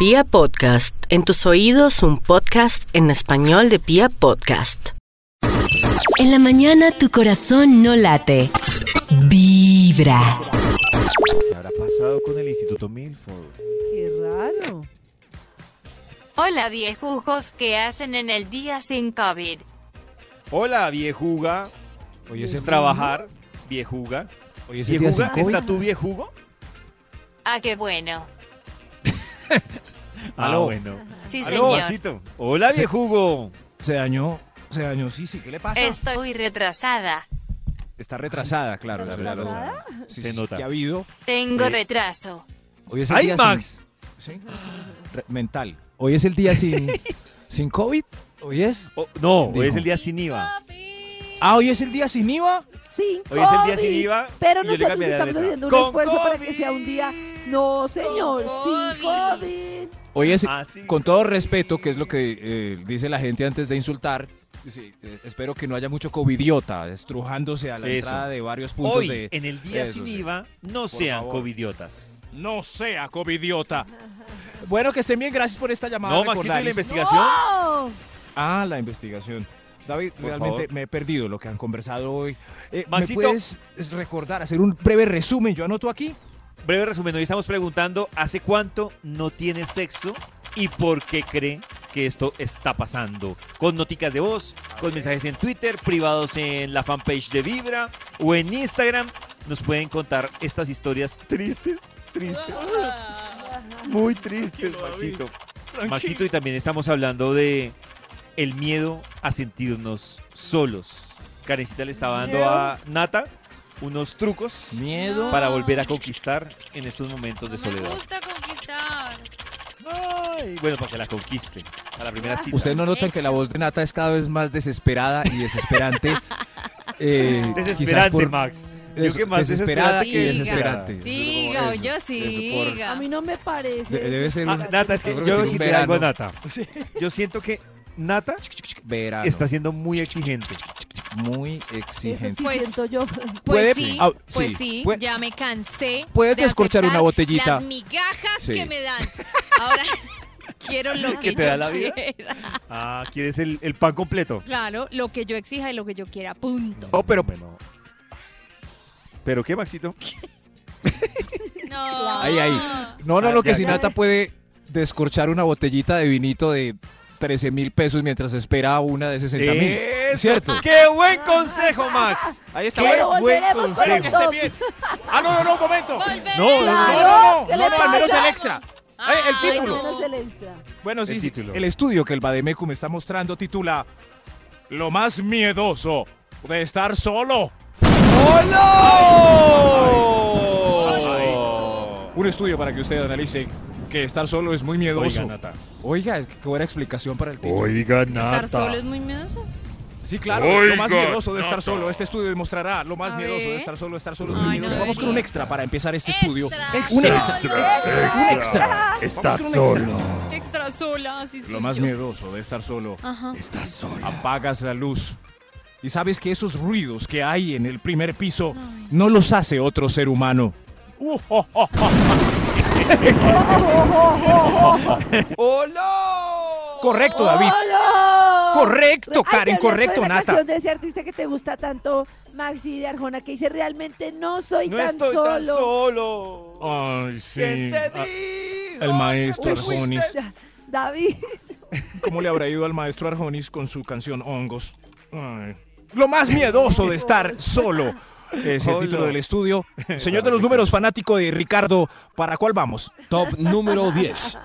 Pia Podcast, en tus oídos un podcast en español de Pia Podcast. En la mañana tu corazón no late. Vibra. ¿Qué habrá pasado con el Instituto Milford? Qué raro. Hola viejujos, ¿qué hacen en el día sin COVID? Hola, viejuga. Hoy es el Trabajar, viejuga. Hoy es el día sin ¿Viejuga? COVID. ¿Está tu viejugo? Ah, qué bueno. Ah, Aló. bueno. Sí, Aló, señor. Hola, Se- viejugo. Se dañó, se dañó, sí, sí. ¿Qué le pasa? Estoy retrasada. Está retrasada, claro. ¿Está eso ya lo- retrasada? Sí, Se sí, nota. que ha habido. Tengo Eh, retraso. Hoy es el ¡Ay, día Max! sin... ¿sí? Re- mental. Hoy es el día sin, sin COVID. Hoy es. Oh, no, hoy es el día sin IVA. Ah, hoy es el día sin IVA. Sin Hoy es el día sin. IVA. Pero nosotros la estamos haciendo un Con esfuerzo para que sea un día. No, señor, Con sin COVID. Es, Ah, con todo respeto, que es lo que eh, dice la gente antes de insultar. sí, eh, espero que no haya mucho covidiota estrujándose a la Eso. entrada de varios puntos Hoy, de. en el día Eso sin sí. IVA, no Por sean favor. covidiotas. No sea covidiota. Bueno, que estén bien, gracias por esta llamada. No, Maxito, ¿y la investigación? ¡No! Ah, la investigación. David, Por realmente favor. me he perdido lo que han conversado hoy. Eh, ¿Me Maxito. puedes recordar, hacer un breve resumen? Yo anoto aquí. Breve resumen, hoy estamos preguntando ¿hace cuánto no tiene sexo y por qué cree que esto está pasando? Con noticas de voz, con mensajes en Twitter, privados en la fanpage de Vibra o en Instagram. Nos pueden contar estas historias tristes, tristes, muy tristes, Maxito. Maxito, y también estamos hablando de el miedo a sentirnos solos. Karencita le estaba dando a Nata unos trucos Miedo. para volver a conquistar en estos momentos de No me soledad. gusta conquistar. Ay, bueno, para que la conquiste. A la primera cita. Ustedes no notan que la voz de Nata es cada vez más desesperada y desesperante. Eh, quizás Desesperante, por- Max. es- Yo que más desesperada que desesperante. Siga, Eso, yo siga. A mí no me parece. De- debe ser Ah, un Nata, es que Yo yo que algo a. Nata. Yo siento que Nata verano. está siendo muy exigente. Muy Eso exigente. sí Pues- siento yo. Pues sí, ah, pues sí, sí, puede- ya me cansé. Puedes de descorchar una botellita. Las migajas Sí. que me dan. Ahora quiero lo que, ¿Que te yo da la vida? quiera. Ah, ¿quieres el, el pan completo? Claro, lo que yo exija y lo que yo quiera, punto. Oh, pero Bueno. ¿Pero qué, Maxito? No. Ahí, ahí. No, no, Ah, lo que ya, si ya. Nata puede descorchar una botellita de vinito de 13 mil pesos mientras espera una de 60 mil. Eso. ¿Cierto? ¡Qué buen consejo, Max! Ahí está. ¡Qué buen consejo! Ah, no, no, no, un momento. Volveremos. No, no, ¿qué le al menos el extra. Ay, Eh, el no. título. Menos el extra. Bueno, sí, El sí, título. el estudio que el Bademecum me está mostrando titula Lo más miedoso de estar solo. ¡Hola! Un estudio para que usted analice que estar solo es muy miedoso. Oiga, Nata. Oiga, qué buena explicación para el título. Oiga, Estar solo es muy miedoso. Sí, claro, lo más miedoso de estar solo. Este estudio demostrará lo más A miedoso de estar solo, estar solo Ay, no. Vamos con un extra para empezar este estudio. Extra. Un extra. Extra. Un extra. Está Vamos con un extra. solo. Extra sola, así Lo más yo. miedoso de estar solo. Ajá. Apagas la luz. Y sabes que esos ruidos que hay en el primer piso no los hace otro ser humano. Uh, oh, oh, oh. ¡Hola! Correcto, David. ¡Hola! Correcto, Ay, Karen, correcto, la Nata. canción de ese artista que te gusta tanto, Maxi de Arjona, que dice realmente no soy No tan estoy solo. tan solo. Ay, sí. ¿Quién te Ah, el maestro? Arjonis. David. ¿Cómo le habrá ido al maestro Arjonis con su canción Hongos? Ay. Lo más miedoso de estar solo. Es el Hola. título del estudio. Señor de los números, fanático de Ricardo, ¿para cuál vamos? Top número 10.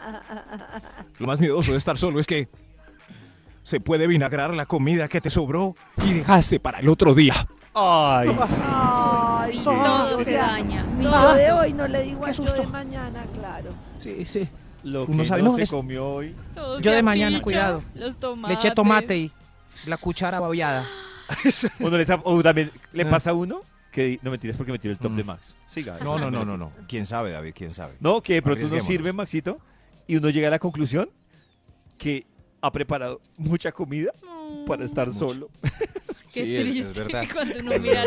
Lo más miedoso de estar solo es que se puede vinagrar la comida que te sobró y dejaste para el otro día. Ay, sí. Ay, no, todo o se daña. Mi todo. yo de hoy no le digo a yo de mañana, claro. Sí, sí. Lo que Uno sabe, no, no, se es- comió hoy. Todo Yo de mañana, apicha, cuidado. Los tomates. Le eché tomate y la cuchara babiada. Uno le, o también le pasa a uno que no mentiras porque me tiró el top Mm. de Max. Siga. No, no, no, no, no. ¿Quién sabe, David? ¿Quién sabe? No, que de pronto uno Arriesguémonos. sirve, Maxito, y uno llega a la conclusión que ha preparado mucha comida para estar Mucho. solo. Qué Sí, es- es triste verdad. cuando uno mira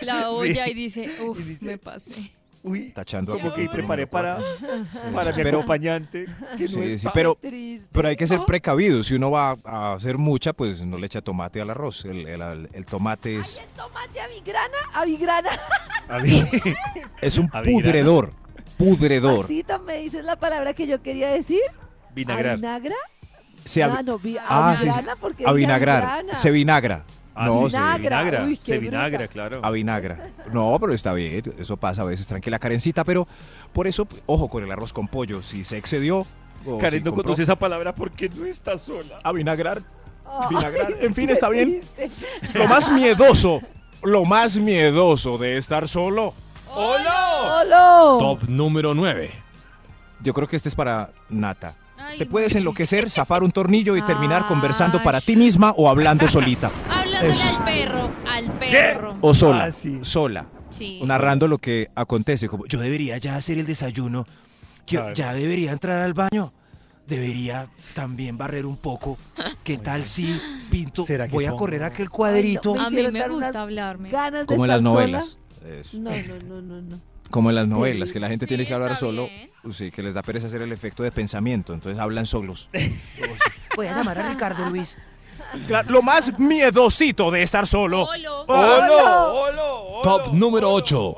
la, olla y dice, uff, me pasé. Uy, tachando como que preparé para, para mi Pero- acompañante. que no Sí, pero, Triste. pero hay que ser precavido. Si uno va a hacer mucha, pues no le echa tomate al arroz. El, el- el tomate es, Ay, el tomate a vigrana, a vigrana. Es un pudredor. Pudredor. Maxito, ¿me dices la palabra que yo quería decir? Vinagrar. ¿Avinagra? Se ah, no, vi- Ah, sí, sí. avigrana porque dije avinagrar. avigrana. Se vinagra. Ah, no, sí, se se Vinagra. Uy, se vinagra, bruta. claro. avinagra. No, pero está bien. Eso pasa a veces. Tranquila, Karencita. Pero por eso, ojo con el arroz con pollo. Si se excedió. o Karen si no compró- conoce esa palabra porque no está sola. Avinagrar. Ay, vinagrar. En fin, está bien. triste. Lo más miedoso. Lo más miedoso de estar solo. ¡Holo! Top número 9. Yo creo que este es para Nata. Te puedes enloquecer, zafar un tornillo y terminar conversando para ti misma o hablando solita. Hablándole Eso. al perro, al perro. O sola. Ah, sí. Sola. Sí. Narrando lo que acontece. Como yo debería ya hacer el desayuno. Yo Claro. ya debería entrar al baño. Debería también barrer un poco. ¿Qué tal si pinto? ¿Será que Voy a pongo? correr aquel cuadrito. Ay, no, A mí me gusta hablarme. Ganas de Como en las sola. novelas. Eso. No, no, no, no, no. Como en las novelas, que la gente Sí, tiene que hablar solo. bien. Sí, que les da pereza hacer el efecto de pensamiento. Entonces hablan solos. Voy a llamar a Ricardo Luis. lo más miedosito de estar solo. Olo. ¡Holo! ¡Holo! Top número 8.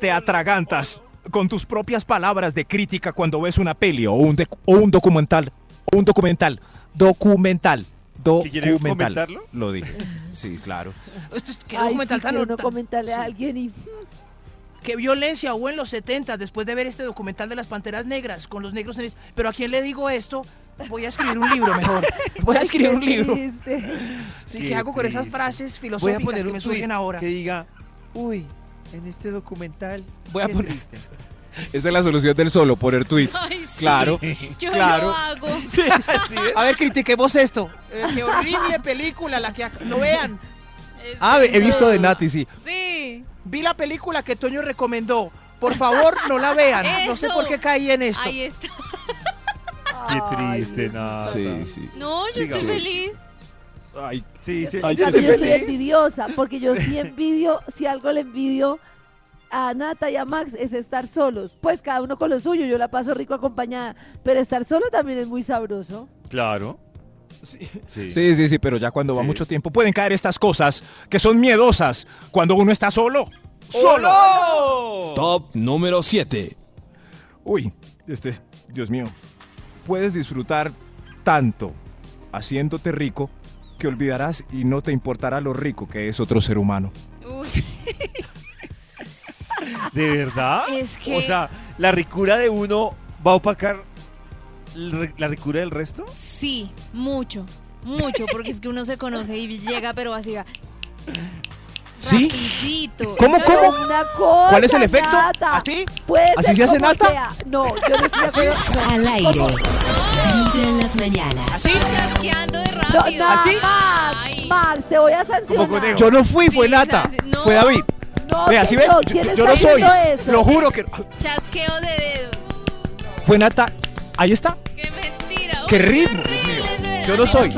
Te atragantas con tus propias palabras de crítica cuando ves una peli o un, de- o un documental. O un documental. Documental. ¿Que Documental. comentarlo? Lo dije. Sí, claro. Esto es, qué Ay, documental sí, tan que comentarle a alguien y... Qué violencia hubo en los 70 después de ver este documental de las Panteras Negras con los negros en es- Pero a quién le digo esto, voy a escribir un libro mejor. Voy a escribir un libro. Sí, Qué ¿qué hago con esas frases Voy a filosóficas poner que me surgen ahora? que diga, uy, en este documental, Voy a poner- triste. Esa es la solución del solo, poner tweets. Ay, sí. Claro. Yo claro. lo hago. A ver, critiquemos esto. Eh, qué horrible película la que no vean. Es Ah, he visto de. Nati, sí. Sí. Vi la película que Toño recomendó. Por favor, no la vean. No sé por qué caí en esto. Ahí está. Qué triste, nada. Sí, sí. No, yo estoy feliz. Ay, Sí, sí. Ay, Yo, estoy yo soy envidiosa, porque yo sí envidio, si algo le envidio a Nata y a Max es estar solos. Pues cada uno con lo suyo, yo la paso rico acompañada, pero estar solo también es muy sabroso. Claro. Sí. Sí. Sí, sí, sí, pero ya cuando va Sí. mucho tiempo pueden caer estas cosas que son miedosas cuando uno está solo. ¡Solo! Top número 7. Uy, este, Dios mío. Puedes disfrutar tanto haciéndote rico que olvidarás y no te importará lo rico que es otro ser humano. Uy, ¿De verdad? Es que- O sea, ¿la ricura de uno va a opacar la ricura del resto? sí, mucho. Mucho, porque es que uno se conoce y llega, pero así va. ¿Sí? rapidito. ¿Cómo, Pero- cómo? Una cosa, ¿Cuál es el efecto? Nata, ¿Así? puede ¿Así ser se hace Nata? sea. No, yo no estoy de acuerdo. No. Al aire. Vibra en las mañanas. ¿Así? Chasqueando de No, rápido. no, ¿Así? Max. Max, te voy a sancionar. Yo no fui, fue Sí, Nata. No. Fue David. No, Vea, ¿sí ven? Yo, ¿quién yo no soy. eso? Lo juro que Chasqueo de dedo. fue Nata. Ahí está. Qué mentira. ¡Qué Uy, ritmo! Dios mío. Yo no soy.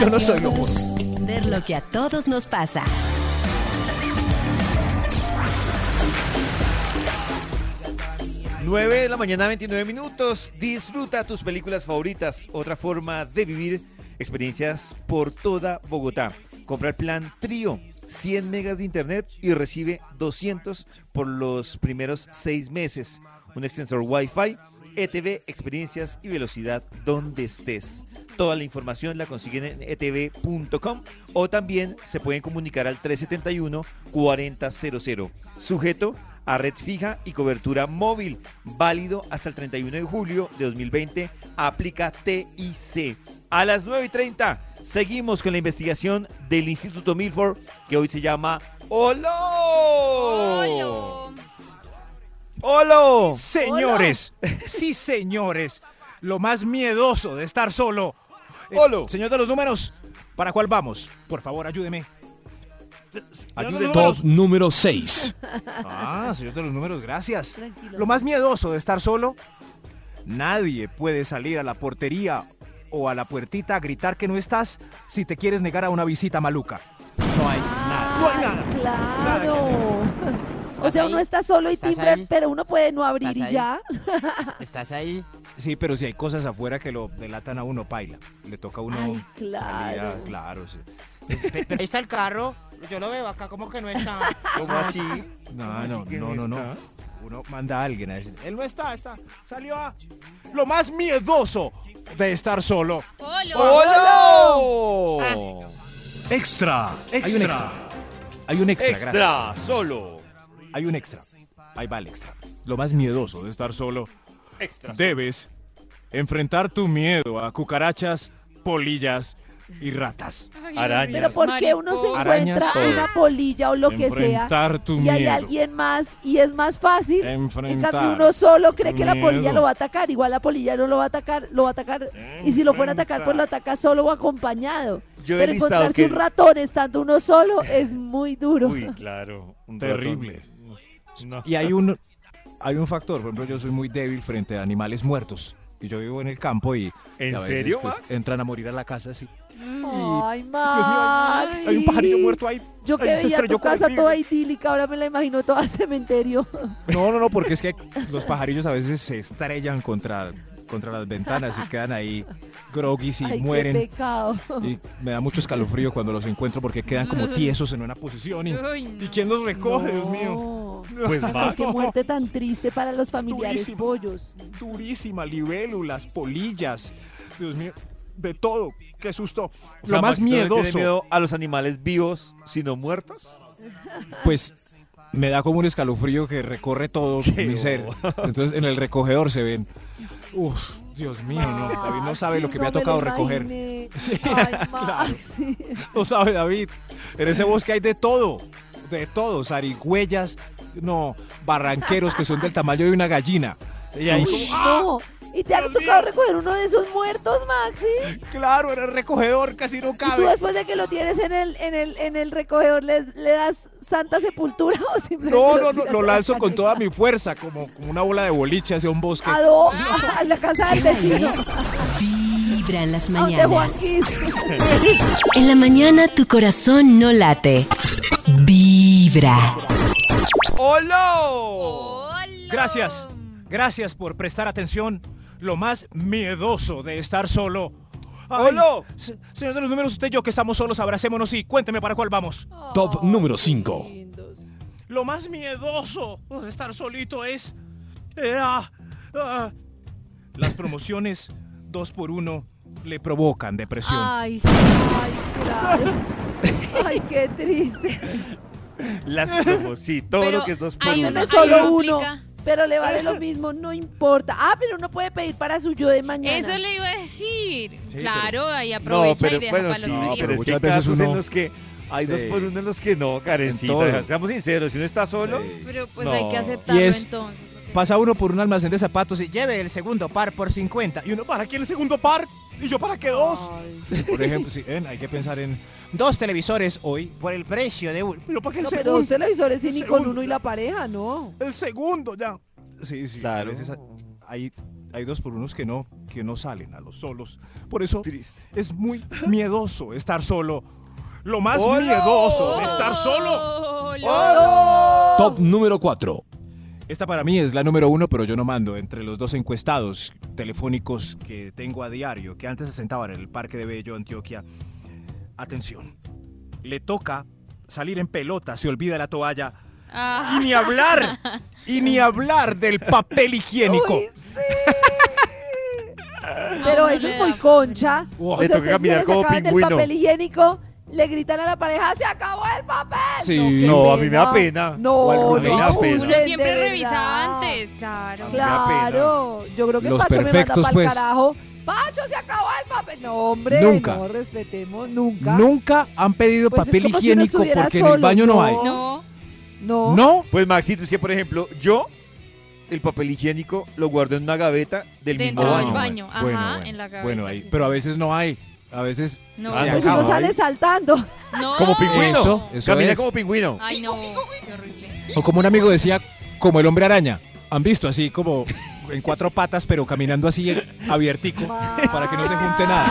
Yo no soy, lo juro. Ver lo que a todos nos pasa. Nueve de la mañana, 29 minutos. Disfruta tus películas favoritas. Otra forma de vivir experiencias por toda Bogotá. Compra el plan Trío, 100 megas de internet y recibe 200 por los primeros seis meses. Un extensor Wi-Fi, ETV, experiencias y velocidad donde estés. Toda la información la consiguen en etv.com o también se pueden comunicar al 371-4000. Sujeto a red fija y cobertura móvil, válido hasta el 31 de julio de 2020. Aplica TIC. A las 9 y 30 seguimos con la investigación del Instituto Milford, que hoy se llama ¡Olo! ¡Olo! Señores, sí, señores. Lo más miedoso de estar solo. Eh, Olo. señor de los números, ¿para cuál vamos? Por favor, ayúdeme. Ayúdeme. Top número 6. Ah, señor de los números, gracias. Tranquilo. Lo más miedoso de estar solo, nadie puede salir a la portería o a la puertita a gritar que no estás si te quieres negar a una visita maluca. No hay nada. No hay nada. Claro. O sea, ahí? uno está solo y ¿Estás timbre, ahí? pero uno puede no abrir ¿Estás y ahí? ya. ¿Estás ahí? Sí, pero si hay cosas afuera que lo delatan a uno, paila. Le toca a uno Ay, salir a- claro. claro, sí. Pe- Pero ahí está el carro. Yo lo veo acá como que no está. ¿Cómo así? No, no, no, no no? Uno manda a alguien a decir, él no está, está. Salió a lo más miedoso de estar solo. ¡Hola! Extra, Hay un extra. Hay un extra. Extra, solo. Hay un extra. Ahí va el extra. Lo más miedoso de estar solo. Extra. Debes enfrentar tu miedo a cucarachas, polillas y ratas. Arañas. Pero ¿por qué uno se encuentra una polilla o lo que sea Enfrentar tu y hay miedo. alguien más y es más fácil? En Enfrentar cambio uno solo cree tu que la polilla miedo. lo va a atacar, igual la polilla no lo va a atacar, lo va a atacar y si lo fuera a atacar pues lo ataca solo o acompañado. Yo he Pero listado encontrarse que... un ratón estando uno solo es muy duro. Uy, claro. un Terrible. ratón. No. Y hay un, hay un factor, por ejemplo, yo soy muy débil frente a animales muertos. Y yo vivo en el campo y, ¿En y a veces, serio, pues, Max? entran a morir a la casa así. Ay, Dios mío, Max. hay, un pajarillo muerto ahí. Yo que se veía tu casa toda idílica, ahora me la imagino toda cementerio. No, no, no, porque es que los pajarillos a veces se estrellan contra, contra las ventanas y quedan ahí groggies y Ay, qué mueren. pecado. Y me da mucho escalofrío cuando los encuentro porque quedan como tiesos en una posición. ¿Y, ¿y quién los recoge, Dios mío? Pues Max. qué muerte tan triste para los familiares Durísimo. pollos. Durísima, libélulas, polillas. Dios mío, de todo. Qué susto. O Lo sea, más Maxito no le miedoso. miedo a los animales vivos, sino muertos? Pues me da como un escalofrío que recorre todo Qué mi ser. Entonces en el recogedor se ven. Uf, Dios mío, no. David no sabe lo que me ha tocado recoger. recoger. Sí, Ay, claro. Sí. No sabe David. En ese bosque hay de todo. De todo. Zarigüeyas, no, barranqueros que son del tamaño de una gallina. Y ahí Uy, como, no. ¿Y te ha tocado mío. recoger uno de esos muertos, Maxi? claro, en el recogedor casi no ¿Y tú cabe. después de que lo tienes en el, en el, en el recogedor le, le das santa sepultura o simplemente No, lo no, no, lo a la lanzo con toda mi fuerza, como, como una bola de boliche hacia un bosque. ¿A dónde? A la casa del vecino. Vibra en las mañanas. En la mañana tu corazón no late. Vibra. ¡Hola! Gracias, gracias por prestar atención. Lo más miedoso de estar solo. Ay, ¡Hola! se- Señor de los números, usted y yo que estamos solos, abracémonos y cuénteme para cuál vamos. Top número 5. Lindos. Lo más miedoso de estar solito es... eh, ah, ah. Las promociones dos por uno le provocan depresión. Ay, sí. Ay, claro. Ay, qué triste. Las promos, sí, todo Pero lo que es dos por hay uno. uno hay solo uno. Pero le vale lo mismo, no importa. Ah, pero uno puede pedir para su yo de mañana. Eso le iba a decir. Sí, claro, ahí No, aprovecha pero y deja bueno, para sí, el otro no, día. pero es que muchas hay veces casos en los que hay dos por uno en los que no. Karencita. Seamos sinceros, si uno está solo, Pero pues No. hay que aceptarlo Y es- entonces. Pasa uno por un almacén de zapatos y Lleve el segundo par por 50. ¿Y uno para qué el segundo par? ¿Y yo para qué dos? Ay. Por ejemplo, sí, ven, hay que pensar en Dos televisores hoy por el precio de uno. ¿Yo para qué el No, pero segundo? dos televisores y ni con uno y la pareja, no. El segundo ya. Sí, sí, a Claro. veces hay, hay dos por unos que no, que no salen a los solos. Por eso triste. es muy miedoso estar solo. Lo más ¡Hola! miedoso de estar solo. Hola. Top número 4. Esta para mí es la número uno, pero yo no mando entre los dos encuestados telefónicos que tengo a diario, que antes se sentaban en el Parque de Bello, Antioquia. Atención, le toca salir en pelota, se olvida la toalla. Ah, Y ni hablar, y ni hablar del papel higiénico. Uy, sí. Pero eso es muy concha. O sea, caminar como del pingüino. papel higiénico, le gritan a la pareja, ¡se acabó el papel! Sí. No, a mí me da pena. No, no. Me da pena. uno siempre de revisa verdad. antes. Claro. Me. Claro, yo creo que Los Pacho me perfectos, manda pa'l pues. carajo. Pacho, se acabó el papel. No, hombre, Nunca. no respetemos, nunca. Nunca han pedido Pues es papel si higiénico porque en el baño no, no. hay. No. No. ¿No? Pues Maxito, es que por ejemplo, yo el papel higiénico lo guardo en una gaveta del mismo Dentro Ah, del baño. baño. Ajá, bueno, bueno. en la cabeza. Bueno, ahí, sí. pero a veces no hay. A veces No. se Ah, Pues acaba. uno sale saltando. No. Como pingüino. Eso, eso Camina es. como pingüino. Ay, no. Qué horrible. O como un amigo decía, como el hombre araña. ¿Han visto así como en cuatro patas, pero caminando así abiertico para que no se junte nada?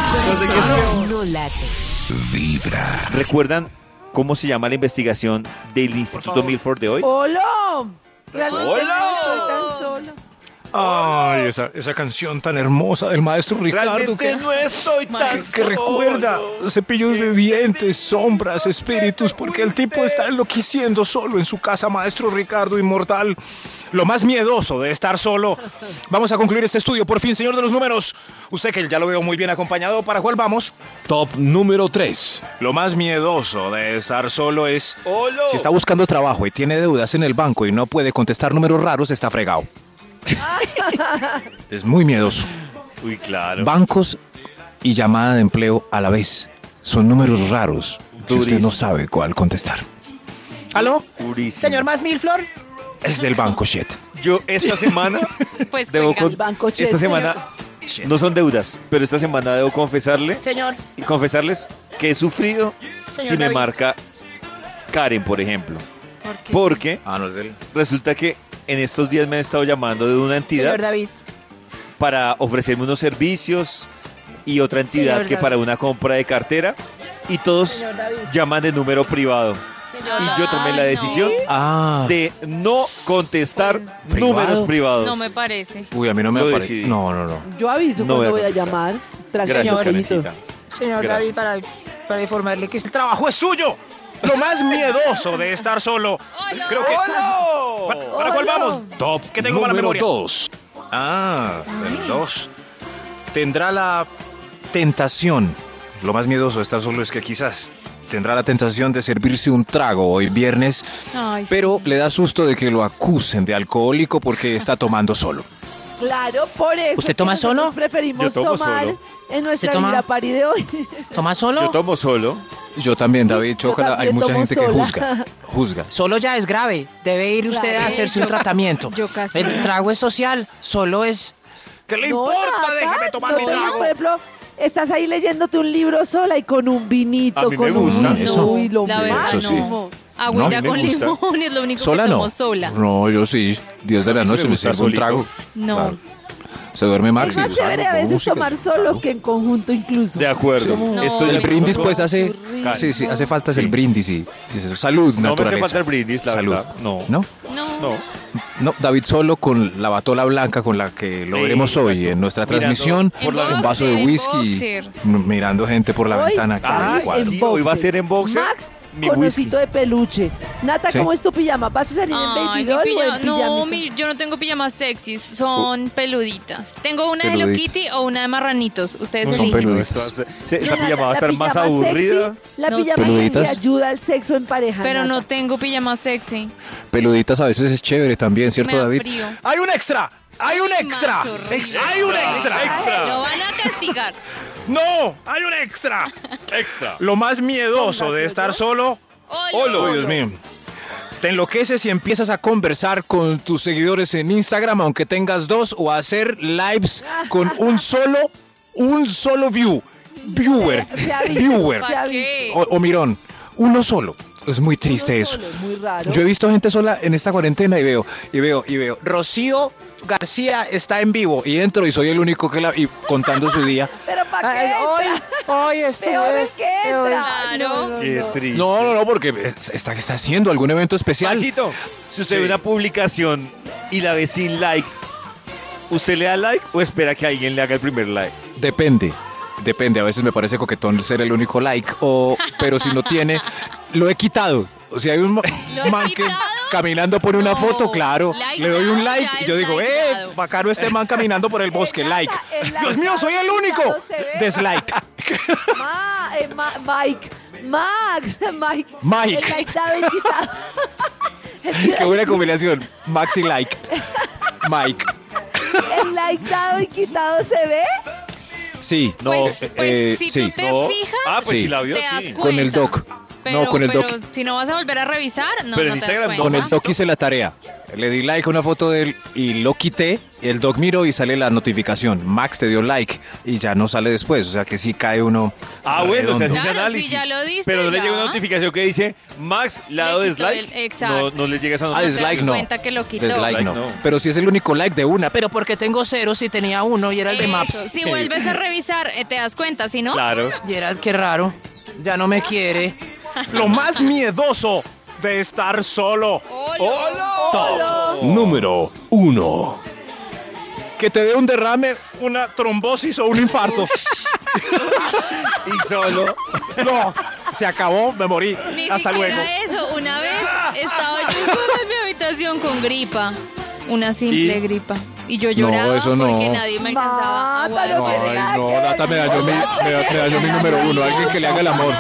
No late. ¿Recuerdan cómo se llama la investigación del Instituto. Milford de hoy? ¡Holo! Realmente ¡Holo! no estoy tan solo. Ay, esa, esa canción tan hermosa del maestro Ricardo que, no estoy tan que recuerda cepillos de dientes, sombras, espíritus, porque el tipo está enloqueciendo solo en su casa, maestro Ricardo inmortal. Lo más miedoso de estar solo. Vamos a concluir este estudio, por fin, señor de los números. Usted que ya lo veo muy bien acompañado, ¿para cuál vamos? Top número 3. Lo más miedoso de estar solo es si está buscando trabajo y tiene deudas en el banco y no puede contestar números raros, está fregado. es muy miedoso. Uy, claro. Bancos y llamada de empleo a la vez. Son números raros que usted no sabe cuál contestar. ¿Aló? Durísimo. Señor Más Milflor, Es del banco, shit. Yo esta semana Pues debo con- El banco esta Chet, semana no son deudas, pero esta semana debo confesarle señor. y confesarles que he sufrido Señor si me marca Karen, por ejemplo. ¿por qué? Porque Ah, no es del. resulta que en estos días me han estado llamando de una entidad Señor David. para ofrecerme unos servicios y otra entidad Señor que David. para una compra de cartera y todos llaman de número privado. Y yo tomé la decisión Ah. de no contestar ¿Privado? números privados. No me parece. Uy, a mí no me Lo parece. decidí. No, no, no. Yo aviso No cuando voy voy a a llamar. Gracias. Karencita. Señor Gracias. David, para, para informarle que El trabajo es suyo. Lo más miedoso de estar solo. Creo que. ¿Para, para cuál vamos? Top ¿Qué tengo para memoria? 2. Ah, el 2. Tendrá la tentación. Lo más miedoso de estar solo es que quizás tendrá la tentación de servirse un trago hoy viernes, Ay, pero sí. le da susto de que lo acusen de alcohólico porque está tomando solo. Claro, por eso. ¿Usted es que toma solo? Preferimos Yo tomo tomar solo. en nuestra toma? Libra Party de hoy. ¿Toma solo? Yo tomo solo. Yo también, David Chocala, hay mucha gente que juzga. Juzga. Solo ya es grave. Debe ir usted Claro. a hacerse un tratamiento. Yo casi. El trago es social. Solo es. ¿Qué le No, importa? nada, Déjeme tomar mi trago. Por ejemplo, estás ahí leyéndote un libro sola y con un vinito, A mí me con un gusta. vino. Eso. Uy, lo La verdad, Eso sí. Agüita No, a mí con me gusta. limón es lo único ¿Sola que no? tomo sola. No, yo sí. 10 de la noche me me sirvo un trago. No. Claro. Se duerme Max. Es y más chévere a veces música, tomar claro. solo que en conjunto incluso. De acuerdo. No, Estoy El de brindis pues hace... Sí, sí, hace falta es el Sí. brindis y... sí, sí, salud, No me hace naturaleza. falta el brindis, la Salud. verdad. No. ¿No? No. No. No, David solo con la batola blanca con la que lo Sí, veremos hoy en nuestra Mirando transmisión. por la un vaso de whisky, mirando gente por la Hoy, ventana. sí, hoy va a ser en boxer. Max, mi con whisky. osito de peluche. Nata, Sí. ¿cómo es tu pijama? ¿Vas a salir en baby doll o pijama- en no, mi- yo no tengo pijamas sexys, son peluditas. Tengo una de Hello. Kitty o una de marranitos. Ustedes No son eligen. Esta, esta Nata, pijama va a la estar más aburrida. sexy, la No, pijama peluditas. sexy ayuda al sexo en pareja. Pero no tengo pijama sexy. Peluditas a veces es chévere también, ¿cierto, Me David? frío. ¡Hay un extra! ¡Hay un Ay, extra! ¡Hay un extra! Lo van a castigar. ¡No! ¡Hay un extra! Extra. Lo más miedoso de estar solo Hola. Uy, Dios mío. Te enloqueces y empiezas a conversar con tus seguidores en Instagram, aunque tengas dos, o a hacer lives con un solo, un solo view. Viewer. Se ha visto, Viewer. se ha ¿Para visto. qué? O, o mirón. Uno solo. Es muy triste eso. solo, es muy raro. Yo he visto gente sola en esta cuarentena y veo, y veo, y veo. Rocío García está en vivo y entro y soy el único que la. y contando su día. Pero ¿para Ay, qué? hoy, hoy Peor estuve. es que entra. Claro. No, no, Qué no. triste. No, no, no, porque es- está, está haciendo algún evento especial. Maxito, si usted Sí. ve una publicación y la ve sin likes, ¿usted le da like o espera que alguien le haga el primer like? Depende. Depende, a veces me parece coquetón ser el único like, o, pero si no tiene, lo he quitado. O sea, hay un ma- ¿Lo he man que caminando por una No, foto, claro, like le doy un like y yo digo, like eh, dado". bacano este man caminando por el bosque, El like. Dios mío, soy el único. Ma, eh, Ma- Mike, Max, Mike. Mike. El like dado y quitado. Qué buena combinación. Maxi like. Mike. El like dado y quitado se ve. Sí, no, Pues, eh, pues, eh, si sí. tú te No. fijas, Ah, pues Sí. si la vio, te das sí. cuenta. Con el doc. Pero, no, con el pero doc. si no vas a volver a revisar, no, Pero no en te Instagram. Con el doc hice la tarea. Le di like a una foto de él y lo quité. El doc miró y sale la notificación. Max te dio like y ya no sale después. O sea que sí cae uno. Ah, bueno, se hace redondo. ese Claro, análisis. si ya lo diste, pero no le llega una notificación que dice Max le ha Le dado quitó dislike. el- exacto. No, no les llega esa Ah, notificación. dislike das no. cuenta que lo quitó. Dislike Like no. no. Pero si es el único like de una. Pero porque tengo cero si tenía uno y era el de Eso, Maps. Si vuelves a revisar, eh, te das cuenta, si no, Claro. Y era, qué raro. Ya no me quiere. Lo más miedoso de estar solo. Top número 1. Que te dé un derrame, una trombosis o un infarto. Y solo. No, se acabó, me morí. Ni Hasta luego. eso. Una vez estaba yo en mi habitación con gripa. Una simple ¿Y? gripa. Y yo lloraba eso no. porque nadie me alcanzaba a Mátalo, que Ay, no. Nata me dañó mi, me, me dañó mi número uno. Alguien que le haga el amor.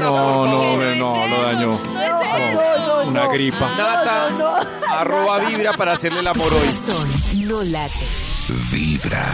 No, no, me- no, lo dañó. No Una gripa. Nata, arroba vibra para hacerle el amor hoy. Corazón no late. Vibra.